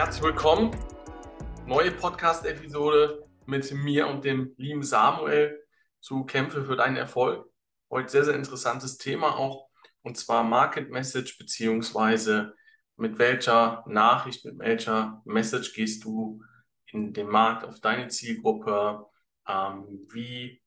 herzlich willkommen. Neue Podcast-Episode mit mir und dem lieben Samuel zu Kämpfe für deinen Erfolg. Heute sehr, sehr interessantes Thema auch und zwar Market Message beziehungsweise mit welcher Nachricht, mit welcher Message gehst du in den Markt auf deine Zielgruppe? Ähm, wie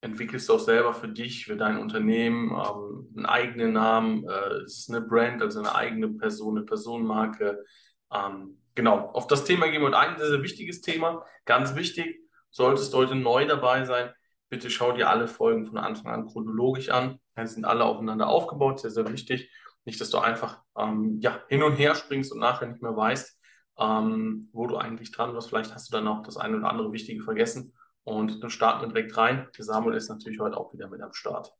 entwickelst du auch selber für dich, für dein Unternehmen ähm, einen eigenen Namen? Äh, ist es eine Brand, also eine eigene Person, eine Personenmarke? Ähm, genau, auf das Thema gehen wir heute ein. Sehr, sehr wichtiges Thema. Ganz wichtig, solltest du heute neu dabei sein, bitte schau dir alle Folgen von Anfang an chronologisch an. Die sind alle aufeinander aufgebaut, sehr, sehr wichtig. Nicht, dass du einfach ähm, ja, hin und her springst und nachher nicht mehr weißt, ähm, wo du eigentlich dran warst. Vielleicht hast du dann auch das eine oder andere Wichtige vergessen. Und dann starten wir direkt rein. Der Samuel ist natürlich heute auch wieder mit am Start.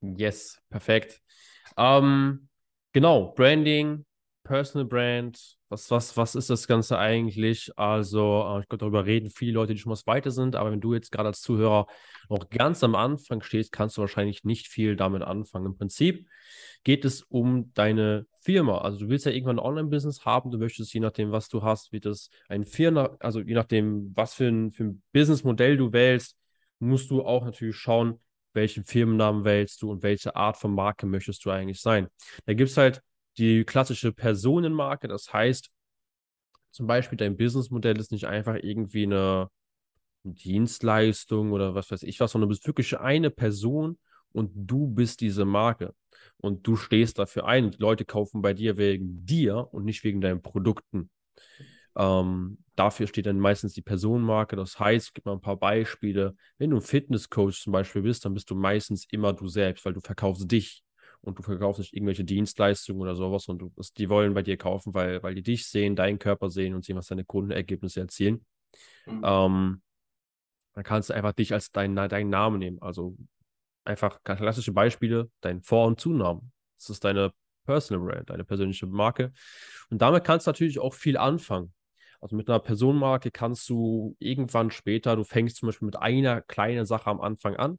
Yes, perfekt. Ähm, genau, Branding, Personal Brand, was, was, was ist das Ganze eigentlich? Also, äh, ich glaube, darüber reden viele Leute, die schon was weiter sind, aber wenn du jetzt gerade als Zuhörer noch ganz am Anfang stehst, kannst du wahrscheinlich nicht viel damit anfangen. Im Prinzip geht es um deine Firma. Also du willst ja irgendwann ein Online-Business haben, du möchtest, je nachdem, was du hast, wie das ein Firma, also je nachdem, was für ein, für ein Businessmodell du wählst, musst du auch natürlich schauen, welchen Firmennamen wählst du und welche Art von Marke möchtest du eigentlich sein. Da gibt es halt die klassische Personenmarke, das heißt, zum Beispiel dein Businessmodell ist nicht einfach irgendwie eine Dienstleistung oder was weiß ich was, sondern du bist wirklich eine Person und du bist diese Marke und du stehst dafür ein. Die Leute kaufen bei dir wegen dir und nicht wegen deinen Produkten. Ähm, dafür steht dann meistens die Personenmarke. Das heißt, ich gebe mal ein paar Beispiele. Wenn du ein Fitnesscoach zum Beispiel bist, dann bist du meistens immer du selbst, weil du verkaufst dich und du verkaufst nicht irgendwelche Dienstleistungen oder sowas und du, die wollen bei dir kaufen, weil, weil die dich sehen, deinen Körper sehen und sehen, was deine Kundenergebnisse erzielen. Mhm. Ähm, dann kannst du einfach dich als deinen dein Namen nehmen. Also einfach klassische Beispiele, dein Vor- und Zunamen. Das ist deine Personal Brand, deine persönliche Marke. Und damit kannst du natürlich auch viel anfangen. Also mit einer Personenmarke kannst du irgendwann später, du fängst zum Beispiel mit einer kleinen Sache am Anfang an,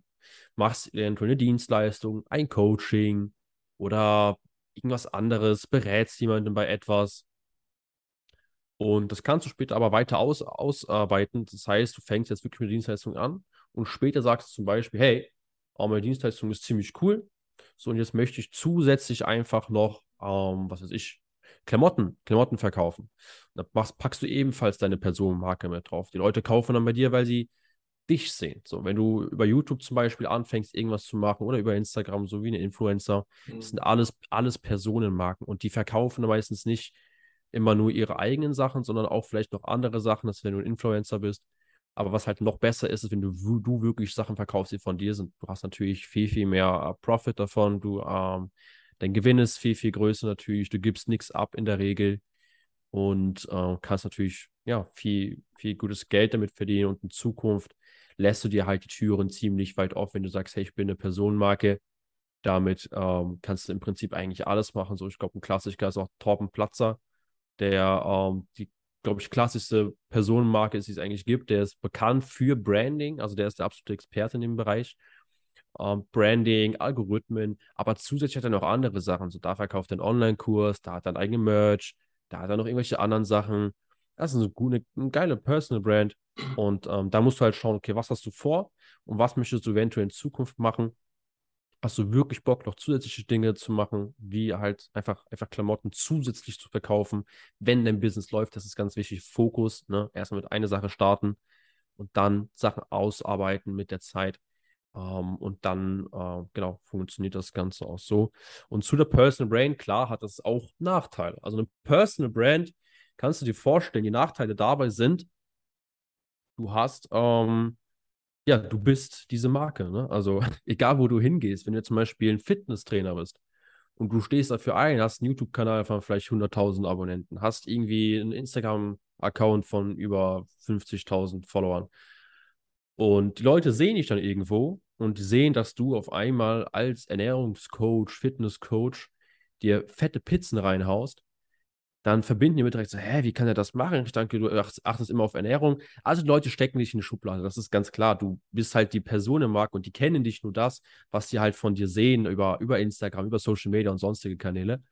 machst eventuell eine Dienstleistung, ein Coaching oder irgendwas anderes, berätst jemanden bei etwas. Und das kannst du später aber weiter aus, ausarbeiten. Das heißt, du fängst jetzt wirklich mit Dienstleistung an und später sagst du zum Beispiel, hey, oh, meine Dienstleistung ist ziemlich cool. So, und jetzt möchte ich zusätzlich einfach noch, ähm, was weiß ich, Klamotten, Klamotten verkaufen. Da packst du ebenfalls deine Personenmarke mit drauf. Die Leute kaufen dann bei dir, weil sie dich sehen. So, wenn du über YouTube zum Beispiel anfängst, irgendwas zu machen oder über Instagram, so wie eine Influencer, mhm. das sind alles, alles Personenmarken und die verkaufen meistens nicht immer nur ihre eigenen Sachen, sondern auch vielleicht noch andere Sachen, dass wenn du ein Influencer bist. Aber was halt noch besser ist, ist, wenn du, du wirklich Sachen verkaufst, die von dir sind. Du hast natürlich viel, viel mehr uh, Profit davon. Du, ähm, dein Gewinn ist viel, viel größer natürlich. Du gibst nichts ab in der Regel und äh, kannst natürlich ja, viel, viel gutes Geld damit verdienen und in Zukunft lässt du dir halt die Türen ziemlich weit auf, wenn du sagst, hey, ich bin eine Personenmarke. Damit ähm, kannst du im Prinzip eigentlich alles machen. So, ich glaube, ein Klassiker ist auch Torben Platzer, der ähm, die, glaube ich, klassischste Personenmarke ist, die es eigentlich gibt. Der ist bekannt für Branding, also der ist der absolute Experte in dem Bereich. Ähm, Branding, Algorithmen, aber zusätzlich hat er noch andere Sachen. So, da verkauft er einen Online-Kurs, da hat er einen eigenen Merch, da hat er noch irgendwelche anderen Sachen. Das ist eine, gute, eine geile Personal Brand. Und ähm, da musst du halt schauen, okay, was hast du vor und was möchtest du eventuell in Zukunft machen? Hast du wirklich Bock, noch zusätzliche Dinge zu machen, wie halt einfach, einfach Klamotten zusätzlich zu verkaufen, wenn dein Business läuft? Das ist ganz wichtig. Fokus, ne? Erstmal mit einer Sache starten und dann Sachen ausarbeiten mit der Zeit. Um, ähm, und dann, uh, genau, funktioniert das Ganze auch so. Und zu der Personal Brand, klar, hat das auch Nachteile. Also eine Personal Brand, kannst du dir vorstellen, die Nachteile dabei sind, du hast, ähm, ja, du bist diese Marke. Ne? Also egal, wo du hingehst, wenn du zum Beispiel ein Fitnesstrainer bist und du stehst dafür ein, hast einen YouTube-Kanal von vielleicht 100.000 Abonnenten, hast irgendwie einen Instagram-Account von über 50.000 Followern und die Leute sehen dich dann irgendwo und sehen, dass du auf einmal als Ernährungscoach, Fitnesscoach dir fette Pizzen reinhaust dann verbinden die mit direkt so, hä, wie kann er das machen? Ich denke, du achtest immer auf Ernährung. Also die Leute stecken dich in die Schublade, das ist ganz klar. Du bist halt die Person im Markt und die kennen dich nur das, was sie halt von dir sehen über, über Instagram, über Social Media und sonstige Kanäle.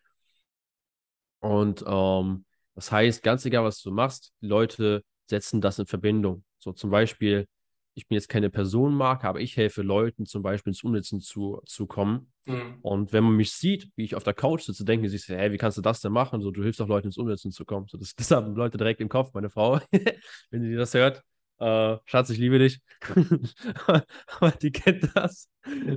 Und ähm, Das heißt, ganz egal, was du machst, die Leute setzen das in Verbindung. So zum Beispiel, ich bin jetzt keine Personenmarke, aber ich helfe Leuten zum Beispiel ins Umsetzen zu, zu kommen. Mhm. Und wenn man mich sieht, wie ich auf der Couch sitze, denken sie sich, hey, wie kannst du das denn machen? So, du hilfst doch Leuten ins Umsetzen zu kommen. So, das, das haben Leute direkt im Kopf, meine Frau, wenn sie das hört. Äh, Schatz, ich liebe dich. aber die kennt das.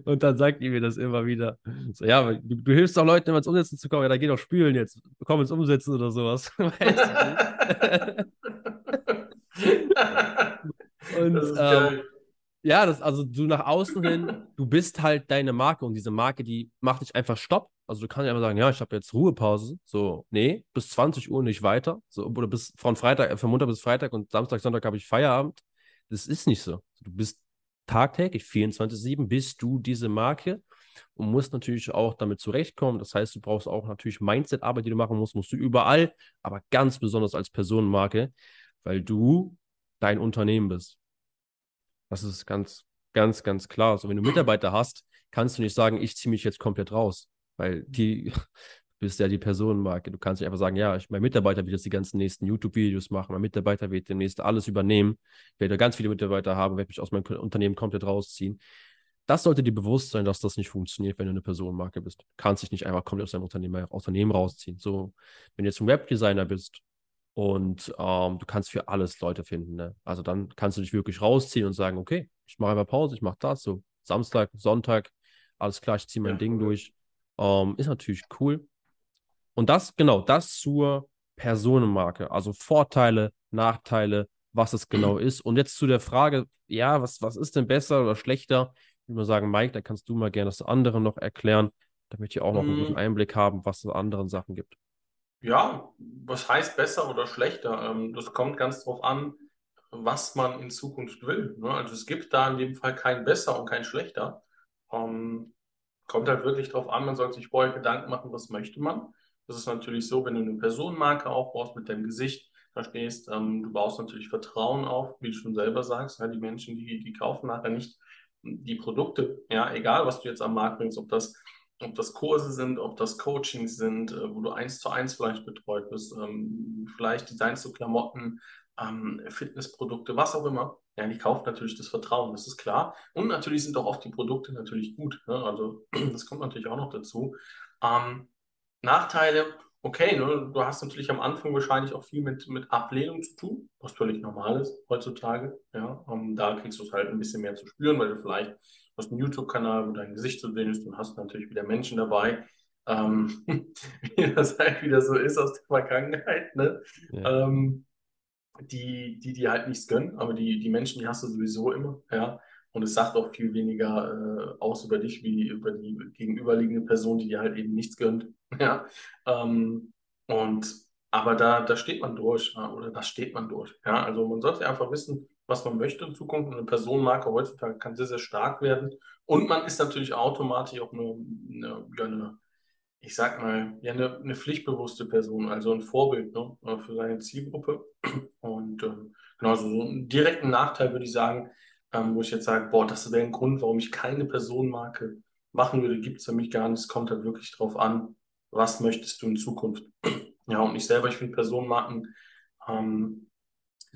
Und dann sagt die mir das immer wieder. So, ja, du, du hilfst doch Leuten, immer ins Umsetzen zu kommen. Ja, dann geh doch spülen jetzt. Komm ins Umsetzen oder sowas. Und ähm, ja, das, also du nach außen hin, du bist halt deine Marke und diese Marke, die macht dich einfach Stopp. Also du kannst ja einfach sagen, ja, ich habe jetzt Ruhepause. So, nee, bis 20 Uhr nicht weiter. So, oder bis von Freitag, von Montag bis Freitag und Samstag, Sonntag habe ich Feierabend. Das ist nicht so. Du bist tagtäglich, 24-7, bist du diese Marke und musst natürlich auch damit zurechtkommen. Das heißt, du brauchst auch natürlich Mindset-Arbeit, die du machen musst, musst du überall, aber ganz besonders als Personenmarke, weil du dein Unternehmen bist. Das ist ganz, ganz, ganz klar. So, wenn du Mitarbeiter hast, kannst du nicht sagen, ich ziehe mich jetzt komplett raus, weil die bist ja die Personenmarke. Du kannst nicht einfach sagen, ja, ich, mein Mitarbeiter wird jetzt die ganzen nächsten YouTube-Videos machen, mein Mitarbeiter wird demnächst alles übernehmen, ich werde ganz viele Mitarbeiter haben, werde mich aus meinem Unternehmen komplett rausziehen. Das sollte dir bewusst sein, dass das nicht funktioniert, wenn du eine Personenmarke bist. Du kannst dich nicht einfach komplett aus deinem Unternehmen, Unternehmen rausziehen. So, wenn du jetzt ein Webdesigner bist und ähm, du kannst für alles Leute finden. Ne? Also dann kannst du dich wirklich rausziehen und sagen, okay, ich mache einfach Pause, ich mache das so. Samstag, Sonntag, alles klar, ich ziehe mein ja, Ding cool. durch. Ähm, ist natürlich cool. Und das, genau, das zur Personenmarke. Also Vorteile, Nachteile, was es genau ist. Und jetzt zu der Frage, ja, was, was ist denn besser oder schlechter? Ich würde mal sagen, Mike, da kannst du mal gerne das andere noch erklären, damit wir auch noch einen guten mhm. Einblick haben, was es anderen Sachen gibt. Ja, was heißt besser oder schlechter? Ähm, das kommt ganz drauf an, was man in Zukunft will. Ne? Also es gibt da in dem Fall kein besser und kein schlechter. Ähm, kommt halt wirklich drauf an, man sollte sich vorher Gedanken machen, was möchte man. Das ist natürlich so, wenn du eine Personenmarke aufbaust mit deinem Gesicht, da stehst, ähm, du baust natürlich Vertrauen auf, wie du schon selber sagst. Die Menschen, die, die kaufen nachher nicht die Produkte, ja, egal was du jetzt am Markt bringst, ob das ob das Kurse sind, ob das Coachings sind, äh, wo du eins zu eins vielleicht betreut bist, ähm, vielleicht designst du Klamotten, ähm, Fitnessprodukte, was auch immer. Ja, die kauft natürlich das Vertrauen, das ist klar. Und natürlich sind auch oft die Produkte natürlich gut. Ne? Also das kommt natürlich auch noch dazu. Ähm, Nachteile, okay, ne? du hast natürlich am Anfang wahrscheinlich auch viel mit, mit Ablehnung zu tun, was völlig normal ist heutzutage. Ja? Ähm, da kriegst du es halt ein bisschen mehr zu spüren, weil du vielleicht hast einen YouTube-Kanal, wo dein Gesicht zu sehen ist und hast natürlich wieder Menschen dabei, ähm, wie das halt wieder so ist aus der Vergangenheit, ne? Ja. Ähm, die, die, die halt nichts gönnen, aber die, die Menschen, die hast du sowieso immer, ja. Und es sagt auch viel weniger äh, aus über dich, wie über die gegenüberliegende Person, die dir halt eben nichts gönnt, ja. Ähm, und aber da, da steht man durch, oder da steht man durch, ja. Also man sollte einfach wissen, was man möchte in Zukunft. Eine Personenmarke heutzutage kann sehr, sehr stark werden. Und man ist natürlich automatisch auch eine, eine, ja, eine ich sag mal, ja, eine, eine, pflichtbewusste Person, also ein Vorbild ne, für seine Zielgruppe. Und ähm, genau, so einen direkten Nachteil würde ich sagen, ähm, wo ich jetzt sage, boah, das wäre ein Grund, warum ich keine Personenmarke machen würde, gibt es für mich gar nicht. Es kommt halt wirklich darauf an, was möchtest du in Zukunft. ja, und ich selber, ich finde Personenmarken ähm,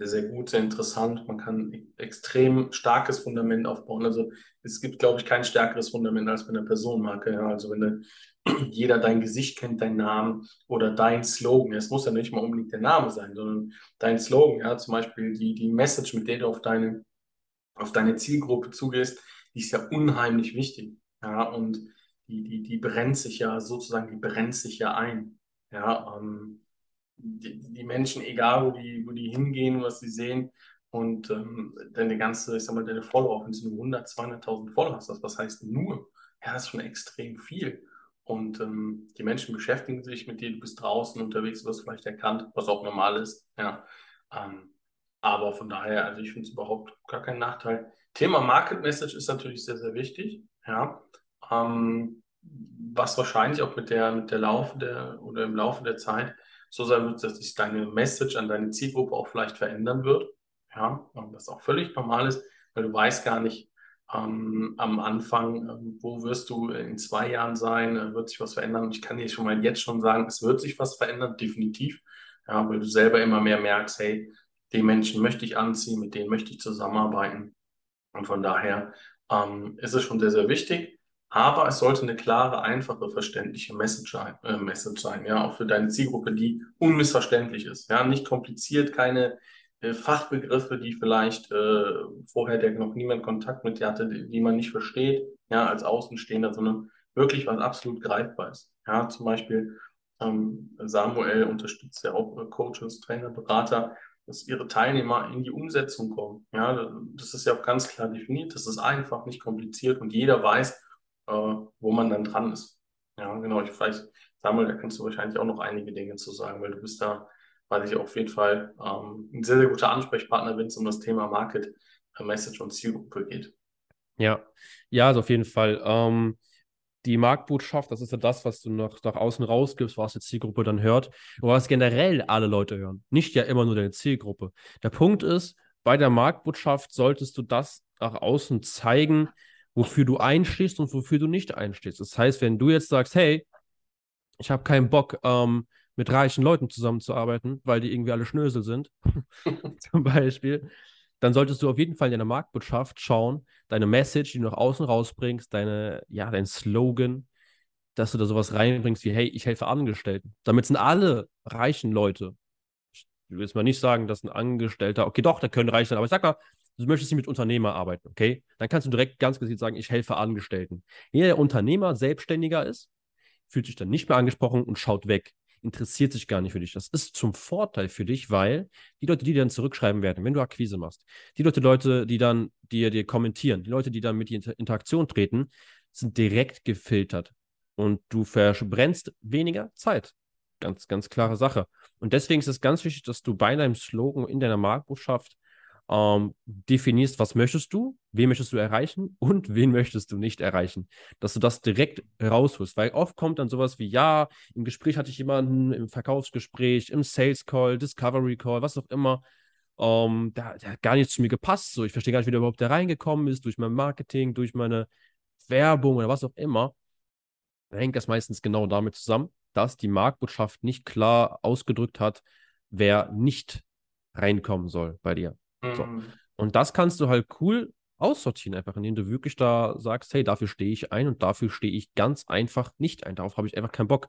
sehr, sehr gut, sehr interessant. Man kann extrem starkes Fundament aufbauen. Also es gibt, glaube ich, kein stärkeres Fundament als bei einer Personenmarke. Ja. Also wenn du, jeder dein Gesicht kennt, deinen Namen oder dein Slogan. Es muss ja nicht mal unbedingt der Name sein, sondern dein Slogan, ja, zum Beispiel die, die Message, mit der du auf deine, auf deine Zielgruppe zugehst, die ist ja unheimlich wichtig. Ja, und die, die, die brennt sich ja sozusagen, die brennt sich ja ein. Ja, ähm, die, die, Menschen, egal wo die, wo die hingehen, was sie sehen, und ähm, deine ganze, ich sag mal, deine Follower, wenn du nur 100, 200.000 Follower hast, was heißt nur? Ja, das ist schon extrem viel. Und ähm, die Menschen beschäftigen sich mit dir, du bist draußen unterwegs, wirst vielleicht erkannt, was auch normal ist. Ja. Ähm, aber von daher, also ich finde es überhaupt gar kein Nachteil. Thema Market Message ist natürlich sehr, sehr wichtig. Ja. Ähm, was wahrscheinlich auch mit der, mit der Laufe der oder im Laufe der Zeit so sein wird, dass sich deine Message an deine Zielgruppe auch vielleicht verändern wird. Ja, was auch völlig normal ist, weil du weißt gar nicht ähm, am Anfang, ähm, wo wirst du in zwei Jahren sein, äh, wird sich was verändern. Ich kann dir schon mal jetzt schon sagen, es wird sich was verändern, definitiv. Ja, weil du selber immer mehr merkst, hey, den Menschen möchte ich anziehen, mit denen möchte ich zusammenarbeiten. Und von daher ähm, ist es schon sehr, sehr wichtig. Aber es sollte eine klare, einfache, verständliche Message sein, äh, Message sein, ja, auch für deine Zielgruppe, die unmissverständlich ist. Ja, nicht kompliziert, keine äh, Fachbegriffe, die vielleicht äh, vorher der noch niemand Kontakt mit dir hatte, die, die, man nicht versteht, ja, als Außenstehender, sondern wirklich was absolut greifbar ist. Ja, zum Beispiel ähm, Samuel unterstützt ja auch äh, Coaches, Trainer, Berater, dass ihre Teilnehmer in die Umsetzung kommen. Ja, das ist ja auch ganz klar definiert, das ist einfach, nicht kompliziert und jeder weiß, äh, wo man dann dran ist. Ja, genau, ich vielleicht, Samuel, da kannst du wahrscheinlich auch noch einige Dinge zu sagen, weil du bist da weil ich auf jeden Fall ähm, ein sehr, sehr guter Ansprechpartner, wenn es um das Thema Market, äh, Message und Zielgruppe geht. Ja, ja, also auf jeden Fall. Ähm, die Marktbotschaft, das ist ja das, was du nach, nach außen rausgibst, was die Zielgruppe dann hört, oder was generell alle Leute hören. Nicht ja immer nur deine Zielgruppe. Der Punkt ist, bei der Marktbotschaft solltest du das nach außen zeigen, wofür du einstehst und wofür du nicht einstehst. Das heißt, wenn du jetzt sagst, hey, ich habe keinen Bock, ähm, mit reichen Leuten zusammenzuarbeiten, weil die irgendwie alle Schnösel sind, zum Beispiel, dann solltest du auf jeden Fall in deiner Marktbotschaft schauen, deine Message, die du nach außen rausbringst, deine, ja, dein Slogan, dass du da sowas reinbringst wie, hey, ich helfe Angestellten. Damit sind alle reichen Leute. Ich will jetzt mal nicht sagen, dass ein Angestellter, okay, doch, der können reich sein, aber ich sag mal, du möchtest nicht mit Unternehmer arbeiten, okay? Dann kannst du direkt ganz gezielt sagen, ich helfe Angestellten. Jeder, der Unternehmer, Selbstständiger ist, fühlt sich dann nicht mehr angesprochen und schaut weg interessiert sich gar nicht für dich. Das ist zum Vorteil für dich, weil die Leute, die dann zurückschreiben werden, wenn du Akquise machst, die Leute, Leute, die dann dir, dir kommentieren, die Leute, die dann mit dir in Interaktion treten, sind direkt gefiltert und du verbrennst weniger Zeit. Ganz, ganz klare Sache. Und deswegen ist es ganz wichtig, dass du bei deinem Slogan in deiner Marktbotschaft ähm, definierst, was möchtest du, wen möchtest du erreichen und wen möchtest du nicht erreichen. Dass du das direkt rausholst, weil oft kommt dann sowas wie, ja, im Gespräch hatte ich jemanden, im Verkaufsgespräch, im Sales Call, Discovery Call, was auch immer, ähm, der, der, hat gar nicht zu mir gepasst. So, ich verstehe gar nicht, wie der überhaupt da reingekommen ist, durch mein Marketing, durch meine Werbung oder was auch immer. Da hängt das meistens genau damit zusammen, dass die Marktbotschaft nicht klar ausgedrückt hat, wer nicht reinkommen soll bei dir. So. Mhm. Und das kannst du halt cool aussortieren, einfach indem du wirklich da sagst, hey, dafür stehe ich ein und dafür stehe ich ganz einfach nicht ein. Darauf habe ich einfach keinen Bock.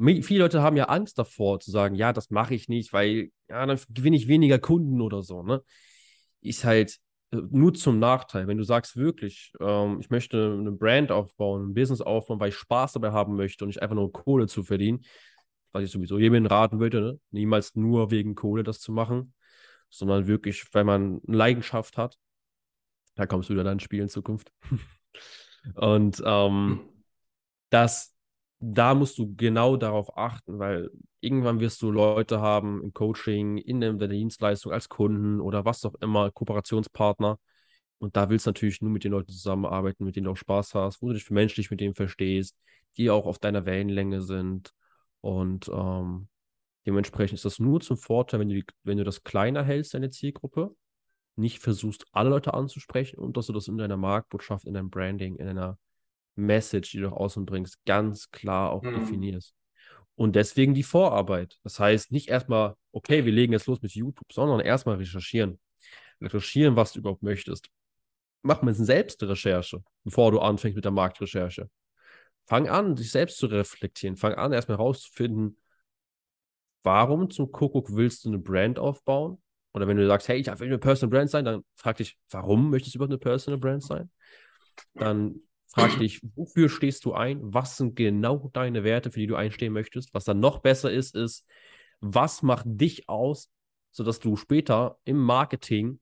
Viele Leute haben ja Angst davor zu sagen, ja, das mache ich nicht, weil ja, dann gewinne ich weniger Kunden oder so. Ne? Ist halt äh, nur zum Nachteil. Wenn du sagst wirklich, ähm, ich möchte eine Brand aufbauen, ein Business aufbauen, weil ich Spaß dabei haben möchte und nicht einfach nur Kohle zu verdienen, was ich sowieso jedem raten würde, ne? niemals nur wegen Kohle das zu machen, sondern wirklich, weil man eine Leidenschaft hat. Da kommst du wieder dann Spiel in Zukunft. Und ähm, das, da musst du genau darauf achten, weil irgendwann wirst du Leute haben im Coaching, in der Dienstleistung als Kunden oder was auch immer, Kooperationspartner. Und da willst du natürlich nur mit den Leuten zusammenarbeiten, mit denen du auch Spaß hast, wo du dich für menschlich mit denen verstehst, die auch auf deiner Wellenlänge sind. Und ähm, Dementsprechend ist das nur zum Vorteil, wenn du, die, wenn du das kleiner hältst, deine Zielgruppe, nicht versuchst, alle Leute anzusprechen und dass du das in deiner Marktbotschaft, in deinem Branding, in deiner Message, die du nach außen bringst, ganz klar auch mhm. definierst. Und deswegen die Vorarbeit. Das heißt, nicht erstmal, okay, wir legen jetzt los mit YouTube, sondern erstmal recherchieren. Recherchieren, was du überhaupt möchtest. Mach mal eine Selbstrecherche, bevor du anfängst mit der Marktrecherche. Fang an, dich selbst zu reflektieren. Fang an, erstmal herauszufinden, warum zum Kuckuck willst du eine Brand aufbauen? Oder wenn du sagst, hey, ich will eine Personal Brand sein, dann frag dich, warum möchtest du überhaupt eine Personal Brand sein? Dann frag dich, wofür stehst du ein? Was sind genau deine Werte, für die du einstehen möchtest? Was dann noch besser ist, ist, was macht dich aus, sodass du später im Marketing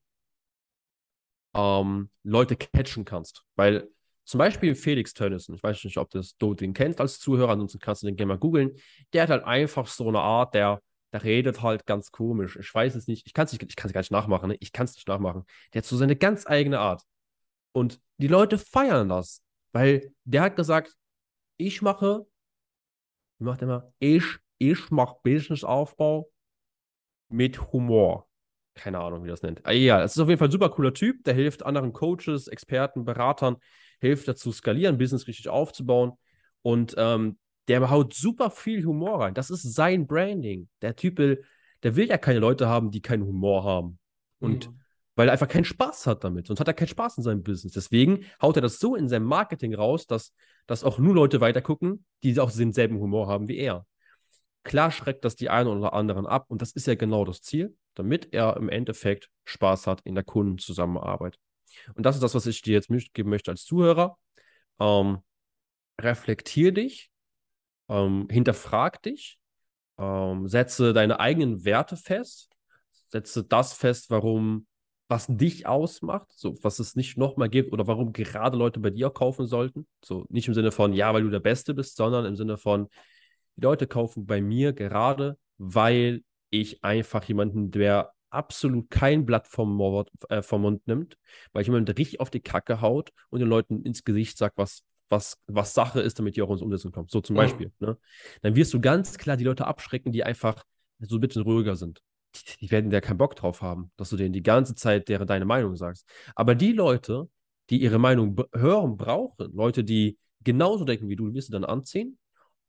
ähm, Leute catchen kannst? Weil zum Beispiel Felix Tönnissen, ich weiß nicht, ob das, du den kennst als Zuhörer, ansonsten kannst du den gerne mal googeln. Der hat halt einfach so eine Art, der, der redet halt ganz komisch. Ich weiß es nicht, ich kann es nicht, gar nicht nachmachen, ne? ich kann es nicht nachmachen. Der hat so seine ganz eigene Art. Und die Leute feiern das, weil der hat gesagt, ich mache, wie macht er mal, ich, ich mache Businessaufbau mit Humor keine Ahnung, wie das nennt. Ah, ja, es ist auf jeden Fall ein super cooler Typ, der hilft anderen Coaches, Experten, Beratern, hilft dazu, skalieren, Business richtig aufzubauen. Und ähm, der haut super viel Humor rein. Das ist sein Branding. Der Typ will der will ja keine Leute haben, die keinen Humor haben. Und mhm. weil er einfach keinen Spaß hat damit. Sonst hat er keinen Spaß in seinem Business. Deswegen haut er das so in seinem Marketing raus, dass, dass auch nur Leute weitergucken, die auch denselben Humor haben wie er. Klar schreckt das die einen oder anderen ab und das ist ja genau das Ziel, damit er im Endeffekt Spaß hat in der Kundenzusammenarbeit. Und das ist das, was ich dir jetzt mitgeben möchte als Zuhörer. Ähm, reflektier dich, ähm, hinterfrag dich, ähm, setze deine eigenen Werte fest, setze das fest, warum, was dich ausmacht, so was es nicht nochmal gibt oder warum gerade Leute bei dir kaufen sollten. So nicht im Sinne von, ja, weil du der Beste bist, sondern im Sinne von, die Leute kaufen bei mir gerade, weil ich einfach jemanden, der absolut kein Blatt vom, Mord, äh, vom Mund nimmt, weil ich jemanden richtig auf die Kacke haut und den Leuten ins Gesicht sagt, was, was, was Sache ist, damit die auch ins Umsetzen kommen. So zum mhm. Beispiel. Ne? Dann wirst du ganz klar die Leute abschrecken, die einfach so ein bisschen ruhiger sind. Die, die werden ja keinen Bock drauf haben, dass du denen die ganze Zeit deren, deine Meinung sagst. Aber die Leute, die ihre Meinung hören brauchen, Leute, die genauso denken wie du, wirst du dann anziehen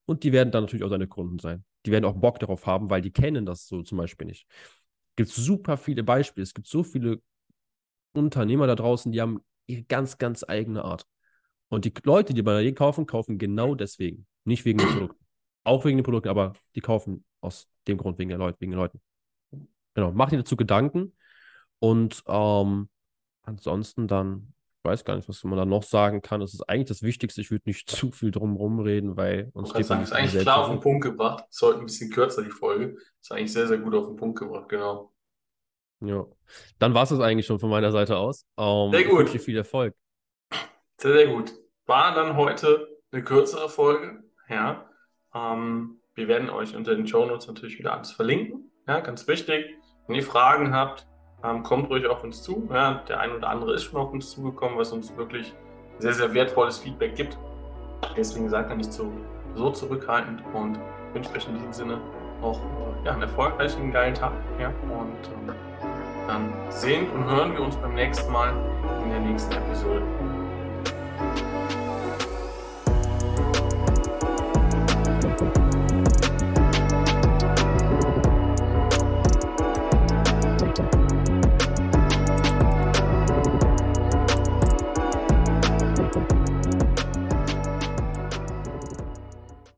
und die werden dann natürlich auch deine Kunden sein. Die werden auch Bock darauf haben, weil die kennen das so zum Beispiel nicht. Es gibt super viele Beispiele. Es gibt so viele Unternehmer da draußen, die haben ihre ganz, ganz eigene Art. Und die Leute, die bei dir kaufen, kaufen genau deswegen. Nicht wegen den Produkten. Auch wegen den Produkten, aber die kaufen aus dem Grund wegen der Leute, wegen den Leuten. Genau, mach dir dazu Gedanken. Und ähm, ansonsten dann, weiß gar nicht, was man da noch sagen kann. Das ist eigentlich das Wichtigste. Ich würde nicht zu viel drum rumreden, weil uns steht sagen, ist eigentlich klar auf den Punkt gebracht. Ist heute ein bisschen kürzer, die Folge. Ist eigentlich sehr, sehr gut auf den Punkt gebracht, genau. Ja. Dann war es das eigentlich schon von meiner Seite aus. Ähm, sehr gut. Ich wünsche viel Erfolg. Sehr, sehr gut. War dann heute eine kürzere Folge. Ja. Ähm, wir werden euch unter den Show Notes natürlich wieder alles verlinken. Ja, ganz wichtig. Wenn ihr Fragen habt, ähm, kommt ruhig auf uns zu. Ja, der ein oder andere ist schon auf uns zugekommen, was uns wirklich sehr, sehr wertvolles Feedback gibt. Deswegen seid ihr nicht so, so zurückhaltend und wünsche euch in diesem Sinne auch ja, einen erfolgreichen, geilen Tag. Ja, und ähm, dann sehen und hören wir uns beim nächsten Mal in der nächsten Episode.